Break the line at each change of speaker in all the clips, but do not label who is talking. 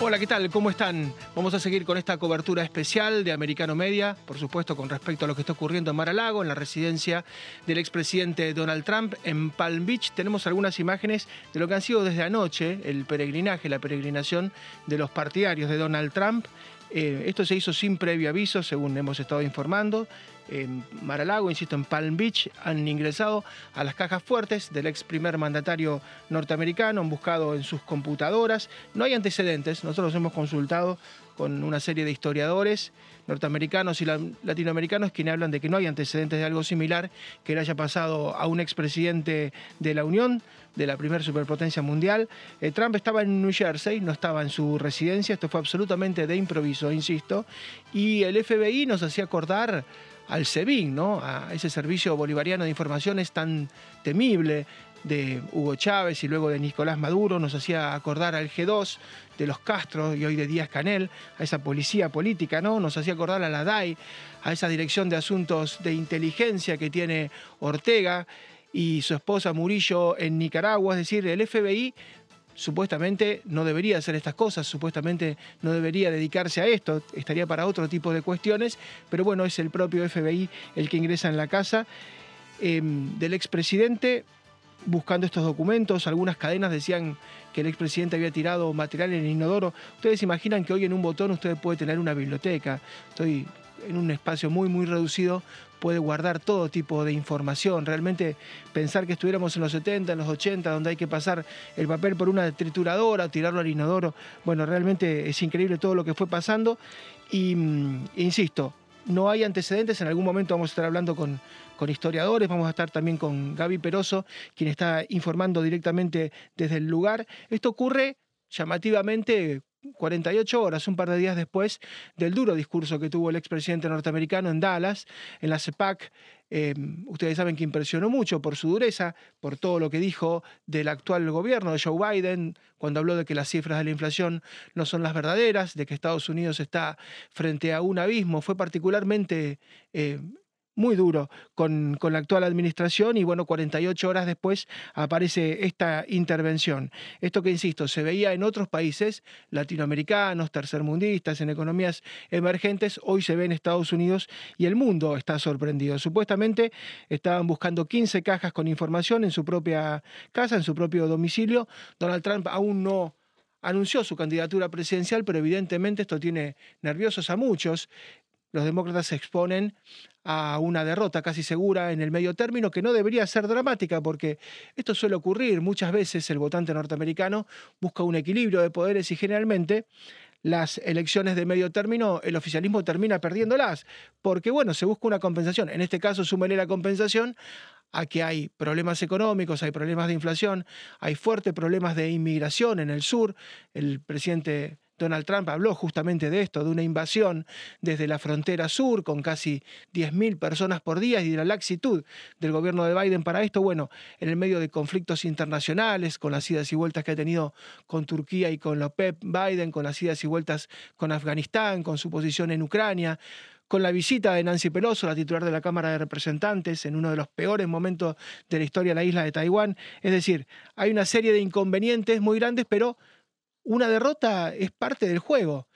Hola, ¿qué tal? ¿Cómo están? Vamos a seguir con esta cobertura especial de Americano Media, por supuesto con respecto a lo que está ocurriendo en Mar-a-Lago, en la residencia del expresidente Donald Trump en Palm Beach. Tenemos algunas imágenes de lo que han sido desde anoche el peregrinaje, la peregrinación de los partidarios de Donald Trump. Eh, esto se hizo sin previo aviso, según hemos estado informando en Maralago, insisto, en Palm Beach, han ingresado a las cajas fuertes del ex primer mandatario norteamericano, han buscado en sus computadoras. No hay antecedentes, nosotros hemos consultado con una serie de historiadores norteamericanos y latinoamericanos quienes hablan de que no hay antecedentes de algo similar que le haya pasado a un expresidente de la Unión, de la primera superpotencia mundial. Eh, Trump estaba en New Jersey, no estaba en su residencia, esto fue absolutamente de improviso, insisto, y el FBI nos hacía acordar al SEBIN, ¿no? a ese servicio bolivariano de informaciones tan temible de Hugo Chávez y luego de Nicolás Maduro, nos hacía acordar al G2 de los Castro y hoy de Díaz Canel, a esa policía política, ¿no? Nos hacía acordar a la DAI, a esa dirección de asuntos de inteligencia que tiene Ortega y su esposa Murillo en Nicaragua, es decir, el FBI supuestamente no debería hacer estas cosas, supuestamente no debería dedicarse a esto, estaría para otro tipo de cuestiones, pero bueno, es el propio FBI el que ingresa en la casa em, del expresidente buscando estos documentos. Algunas cadenas decían que el expresidente había tirado material en el inodoro. Ustedes imaginan que hoy en un botón usted puede tener una biblioteca. Estoy en un espacio muy, muy reducido puede guardar todo tipo de información. Realmente pensar que estuviéramos en los 70, en los 80, donde hay que pasar el papel por una trituradora, tirarlo al inodoro, bueno, realmente es increíble todo lo que fue pasando. Y mm, insisto, no hay antecedentes, en algún momento vamos a estar hablando con, con historiadores, vamos a estar también con Gaby Peroso, quien está informando directamente desde el lugar. Esto ocurre llamativamente 48 horas, un par de días después del duro discurso que tuvo el expresidente norteamericano en Dallas, en la CEPAC. Em, ustedes saben que impresionó mucho por su dureza, por todo lo que dijo del actual gobierno de Joe Biden, cuando habló de que las cifras de la inflación no son las verdaderas, de que Estados Unidos está frente a un abismo. Fue particularmente eh, muy duro con, la actual administración y bueno, 48 horas después aparece esta intervención. Esto que, insisto, se veía en otros países latinoamericanos, tercermundistas, en economías emergentes, hoy se ve en Estados Unidos y el mundo está sorprendido. Supuestamente estaban buscando 15 cajas con información en su propia casa, en su propio domicilio. Donald Trump aún no anunció su candidatura presidencial, pero evidentemente esto tiene nerviosos a muchos los demócratas se exponen a una derrota casi segura en el medio término, que no debería ser dramática, porque esto suele ocurrir. Muchas veces el votante norteamericano busca un equilibrio de poderes y generalmente las elecciones de medio término, el oficialismo termina perdiéndolas, porque bueno, se busca una compensación. En este caso, súmele la compensación a que hay problemas económicos, hay problemas de inflación, hay fuertes problemas de inmigración en el sur. El presidente Donald Trump habló justamente de esto, de una invasión desde la frontera sur con casi 10.000 personas por día y de la laxitud del gobierno de Biden para esto. Bueno, en el medio de conflictos internacionales, con las idas y vueltas que ha tenido con Turquía y con la OPEP Biden, con las idas y vueltas con Afganistán, con su posición en Ucrania, con la visita de Nancy Pelosi, la titular de la Cámara de Representantes, en uno de los peores momentos de la historia de la isla de Taiwán. Es decir, hay una serie de inconvenientes muy grandes, pero una derrota es parte del juego.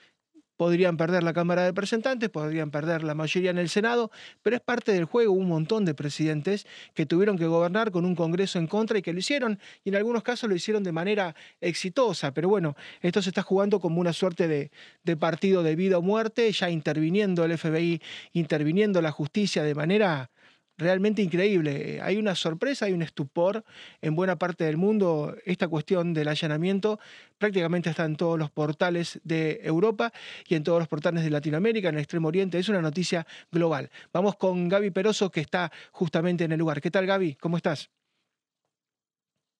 Podrían perder la Cámara de Representantes, podrían perder la mayoría en el Senado, pero es parte del juego un montón de presidentes que tuvieron que gobernar con un Congreso en contra y que lo hicieron, y en algunos casos lo hicieron de manera exitosa. Pero bueno, esto se está jugando como una suerte de, de partido de vida o muerte, ya interviniendo el FBI, interviniendo la justicia de manera realmente increíble. Hay una sorpresa, hay un estupor en buena parte del mundo. Esta cuestión del allanamiento prácticamente está en todos los portales de Europa y en todos los portales de Latinoamérica, en el Extremo Oriente. Es una noticia global. Vamos con Gaby Peroso, que está justamente en el lugar. ¿Qué tal, Gaby? ¿Cómo estás?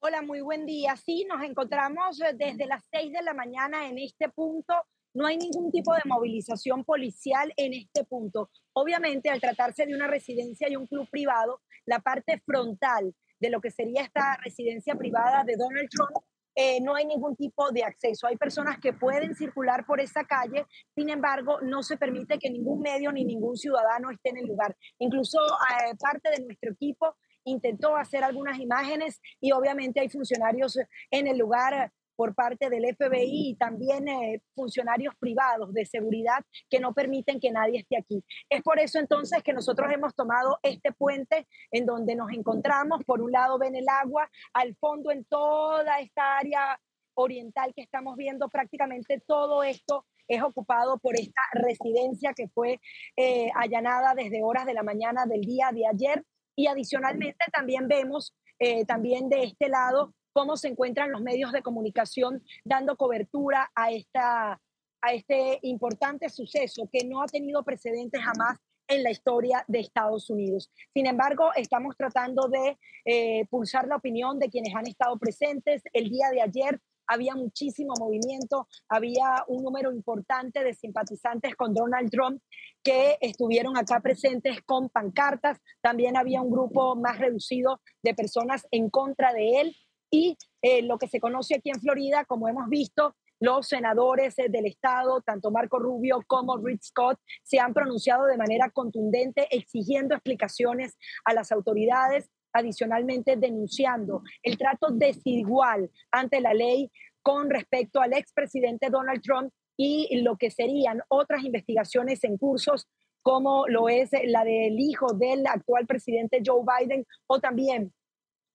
Hola, muy buen día. Sí, nos encontramos eh, desde las 6 de la mañana en este punto no hay ningún tipo de movilización policial en este punto. Obviamente, al tratarse de una residencia y un club privado, la parte frontal de lo que sería esta residencia privada de Donald Trump eh, no hay ningún tipo de acceso. Hay personas que pueden circular por esa calle, sin embargo, no se permite que ningún medio ni ningún ciudadano esté en el lugar. Incluso eh, parte de nuestro equipo intentó hacer algunas imágenes y obviamente hay funcionarios en el lugar por parte del FBI y también eh, funcionarios privados de seguridad que no permiten que nadie esté aquí. Es por eso entonces que nosotros hemos tomado este puente en donde nos encontramos. Por un lado ven el agua, al fondo en toda esta área oriental que estamos viendo, prácticamente todo esto es ocupado por esta residencia que fue eh, allanada desde horas de la mañana del día de ayer. Y adicionalmente también vemos eh, también de este lado cómo se encuentran los medios de comunicación dando cobertura a, esta, a este importante suceso que no ha tenido precedentes jamás en la historia de Estados Unidos. Sin embargo, estamos tratando de eh, pulsar la opinión de quienes han estado presentes. El día de ayer había muchísimo movimiento, había un número importante de simpatizantes con Donald Trump que estuvieron acá presentes con pancartas, también había un grupo más reducido de personas en contra de él y eh, lo que se conoce aquí en Florida, como hemos visto, los senadores eh, del estado, tanto Marco Rubio como Rick Scott, se han pronunciado de manera contundente exigiendo explicaciones a las autoridades adicionalmente denunciando el trato desigual ante la ley con respecto al expresidente Donald Trump y lo que serían otras investigaciones en cursos como lo es la del hijo del actual presidente Joe Biden o también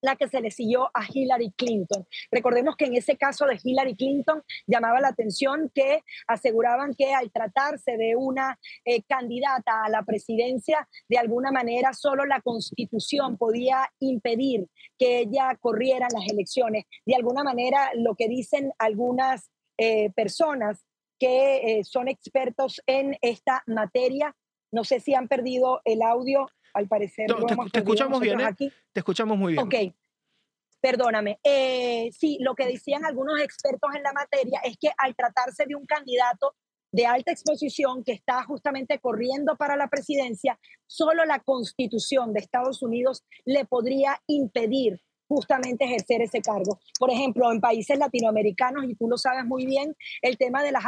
la que se le siguió a Hillary Clinton. Recordemos que en ese caso de Hillary Clinton llamaba la atención que aseguraban que al tratarse de una eh, candidata a la presidencia, de alguna manera solo la constitución podía impedir que ella corriera las elecciones. De alguna manera lo que dicen algunas eh, personas que eh, son expertos en esta materia, no sé si han perdido el audio al parecer.
te, escuchamos bien, ¿eh? Te escuchamos muy bien.
Ok, perdóname. Eh, sí, lo que decían algunos expertos en la materia es que al tratarse de un candidato de alta exposición que está justamente corriendo para la presidencia, solo la constitución de Estados Unidos le podría impedir justamente ejercer ese cargo. Por ejemplo, en países latinoamericanos, y tú lo sabes muy bien, el tema de las,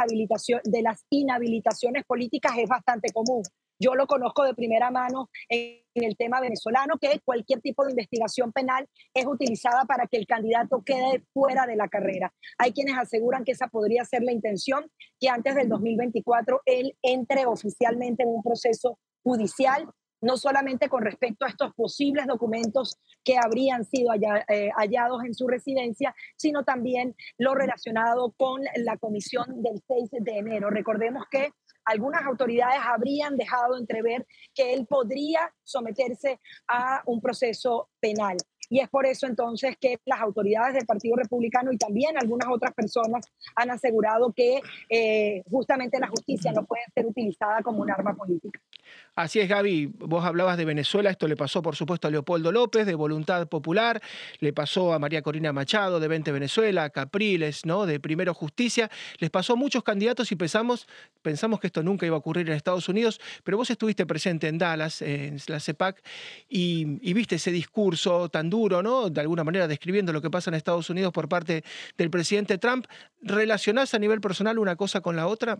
de las inhabilitaciones políticas es bastante común. Yo lo conozco de primera mano en, el tema venezolano, que cualquier tipo de investigación penal es utilizada para que el candidato quede fuera de la carrera. Hay quienes aseguran que esa podría ser la intención, que antes del 2024 él entre oficialmente en un proceso judicial no solamente con respecto a estos posibles documentos que habrían sido eh, hallados en su residencia, sino también lo relacionado con la comisión del 6 de enero. Recordemos que algunas autoridades habrían dejado entrever que él podría someterse a un proceso penal. Y es por eso entonces que las autoridades del Partido Republicano y también algunas otras personas han asegurado que eh, justamente la justicia no puede ser utilizada como un arma política.
Así es, Gaby. Vos hablabas de Venezuela. Esto le pasó, por supuesto, a Leopoldo López, de Voluntad Popular. Le pasó a María Corina Machado, de Vente Venezuela, a Capriles, ¿no? de Primero Justicia. Les pasó a muchos candidatos y pensamos, pensamos que esto nunca iba a ocurrir en Estados Unidos. Pero vos estuviste presente en Dallas, en la CEPAC, y viste ese discurso tan duro ¿no? De alguna manera describiendo lo que pasa en Estados Unidos por parte del presidente Trump. ¿Relacionás a nivel personal una cosa con la otra?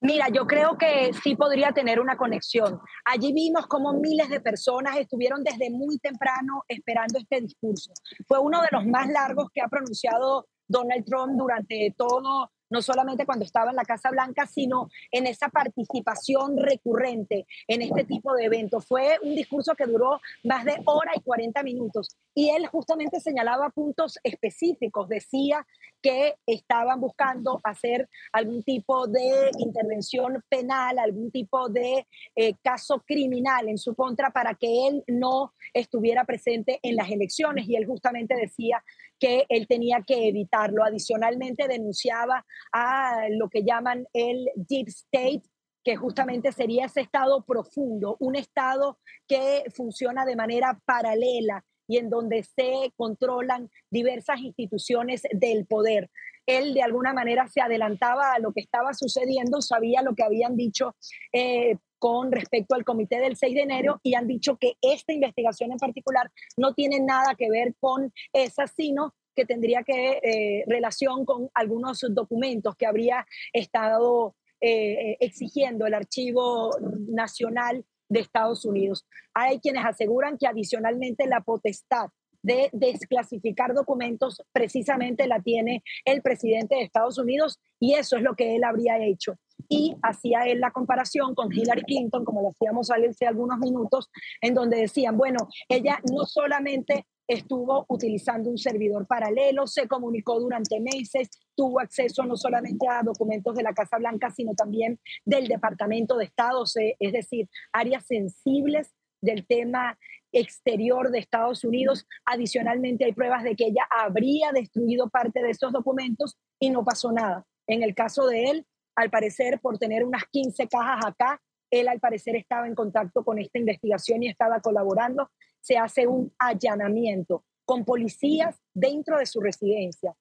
Mira, yo creo que sí podría tener una conexión. Allí vimos cómo miles de personas estuvieron desde muy temprano esperando este discurso. Fue uno de los más largos que ha pronunciado Donald Trump durante todo no solamente cuando estaba en la Casa Blanca, sino en esa participación recurrente en este tipo de eventos. Fue un discurso que duró más de hora y 40 minutos y él justamente señalaba puntos específicos, decía que estaban buscando hacer algún tipo de intervención penal, algún tipo de eh, caso criminal en su contra para que él no estuviera presente en las elecciones y él justamente decía que él tenía que evitarlo. Adicionalmente denunciaba a lo que llaman el deep state, que justamente sería ese estado profundo, un estado que funciona de manera paralela y en donde se controlan diversas instituciones del poder. Él de alguna manera se adelantaba a lo que estaba sucediendo, sabía lo que habían dicho eh, con respecto al comité del 6 de enero y han dicho que esta investigación en particular no tiene nada que ver con esa, sino que tendría que eh, relación con algunos documentos que habría estado eh, exigiendo el Archivo Nacional de Estados Unidos. Hay quienes aseguran que adicionalmente la potestad de desclasificar documentos precisamente la tiene el presidente de Estados Unidos y eso es lo que él habría hecho. Y hacía él la comparación con Hillary Clinton, como lo hacíamos hace algunos minutos, en donde decían, bueno, ella no solamente estuvo utilizando un servidor paralelo, se comunicó durante meses, tuvo acceso no solamente a documentos de la Casa Blanca, sino también del Departamento de Estado, es decir, áreas sensibles del tema exterior de Estados Unidos. Adicionalmente, hay pruebas de que ella habría destruido parte de esos documentos y no pasó nada. En el caso de él, al parecer, por tener unas 15 cajas acá, él al parecer estaba en contacto con esta investigación y estaba colaborando. Se hace un allanamiento con policías dentro de su residencia,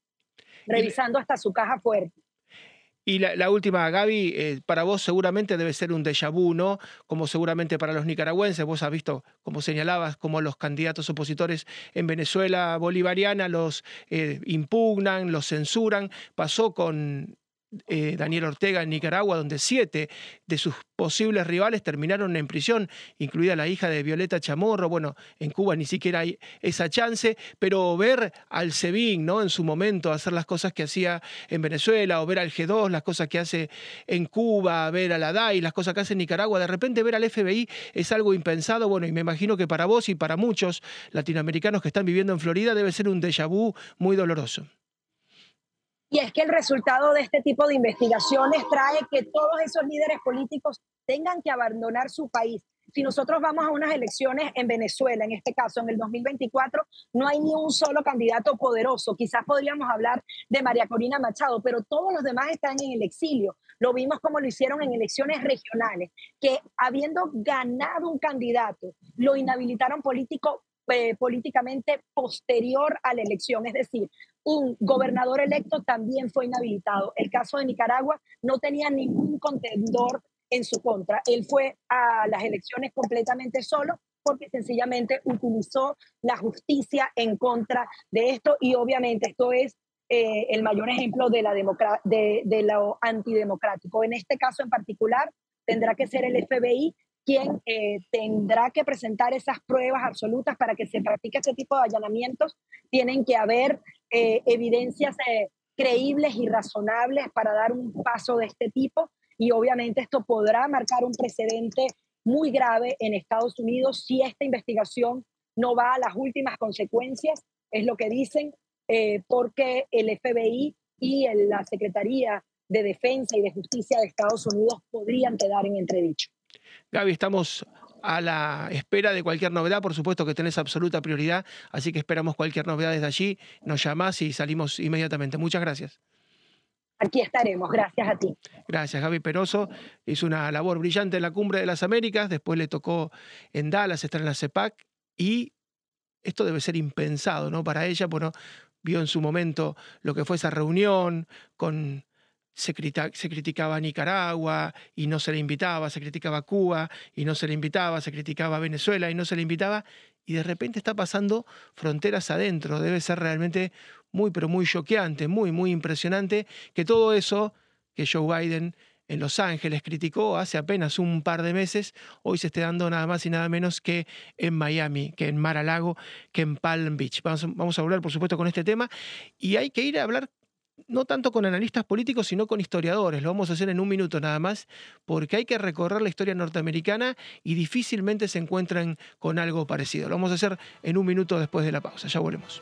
revisando hasta su caja fuerte.
Y la, última, Gaby, eh, para vos seguramente debe ser un déjà vu, ¿no? Como seguramente para los nicaragüenses, vos has visto, como señalabas, como los candidatos opositores en Venezuela bolivariana los eh, impugnan, los censuran. Pasó con eh, Daniel Ortega en Nicaragua, donde siete de sus posibles rivales terminaron en prisión, incluida la hija de Violeta Chamorro. Bueno, en Cuba ni siquiera hay esa chance, pero ver al SEBIN ¿no? en su momento hacer las cosas que hacía en Venezuela, o ver al G2, las cosas que hace en Cuba, ver a la DAI, las cosas que hace en Nicaragua, de repente ver al FBI es algo impensado. Bueno, y me imagino que para vos y para muchos latinoamericanos que están viviendo en Florida debe ser un déjà vu muy doloroso.
Y es que el resultado de este tipo de investigaciones trae que todos esos líderes políticos tengan que abandonar su país. Si nosotros vamos a unas elecciones en Venezuela, en este caso en el 2024, no hay ni un solo candidato poderoso. Quizás podríamos hablar de María Corina Machado, pero todos los demás están en el exilio. Lo vimos como lo hicieron en elecciones regionales, que habiendo ganado un candidato, lo inhabilitaron político, eh, políticamente posterior a la elección. Es decir, un gobernador electo también fue inhabilitado. El caso de Nicaragua no tenía ningún contendor en su contra. Él fue a las elecciones completamente solo porque sencillamente utilizó la justicia en contra de esto y obviamente esto es eh, el mayor ejemplo de, la de, de lo antidemocrático. En este caso en particular tendrá que ser el FBI quien eh, tendrá que presentar esas pruebas absolutas para que se practique este tipo de allanamientos. Tienen que haber eh, evidencias eh, creíbles y razonables para dar un paso de este tipo y obviamente esto podrá marcar un precedente muy grave en Estados Unidos si esta investigación no va a las últimas consecuencias, es lo que dicen, porque el FBI y la Secretaría de Defensa y de Justicia de Estados Unidos podrían quedar en entredicho.
Gaby, estamos a la espera de cualquier novedad, por supuesto que tenés absoluta prioridad, así que esperamos cualquier novedad desde allí, nos llamás y salimos inmediatamente. Muchas gracias.
Aquí estaremos, gracias a ti.
Gracias, Gaby Peroso. Hizo una labor brillante en la Cumbre de las Américas, después le tocó en Dallas estar en la CEPAC y esto debe ser impensado, ¿no? Para ella, bueno, vio en su momento lo que fue esa reunión con se, criticaba a Nicaragua y no se le invitaba, se criticaba a Cuba y no se le invitaba, se criticaba a Venezuela y no se le invitaba, y de repente está pasando fronteras adentro. Debe ser realmente muy, pero muy choqueante, muy, muy impresionante que todo eso que Joe Biden en Los Ángeles criticó hace apenas un par de meses, hoy se esté dando nada más y nada menos que en Miami, que en Mar a Lago, que en Palm Beach. Vamos, vamos a hablar, por supuesto, con este tema y hay que ir a hablar no tanto con analistas políticos, sino con historiadores. Lo vamos a hacer en un minuto nada más, porque hay que recorrer la historia norteamericana y difícilmente se encuentran con algo parecido. Lo vamos a hacer en un minuto después de la pausa. Ya volvemos.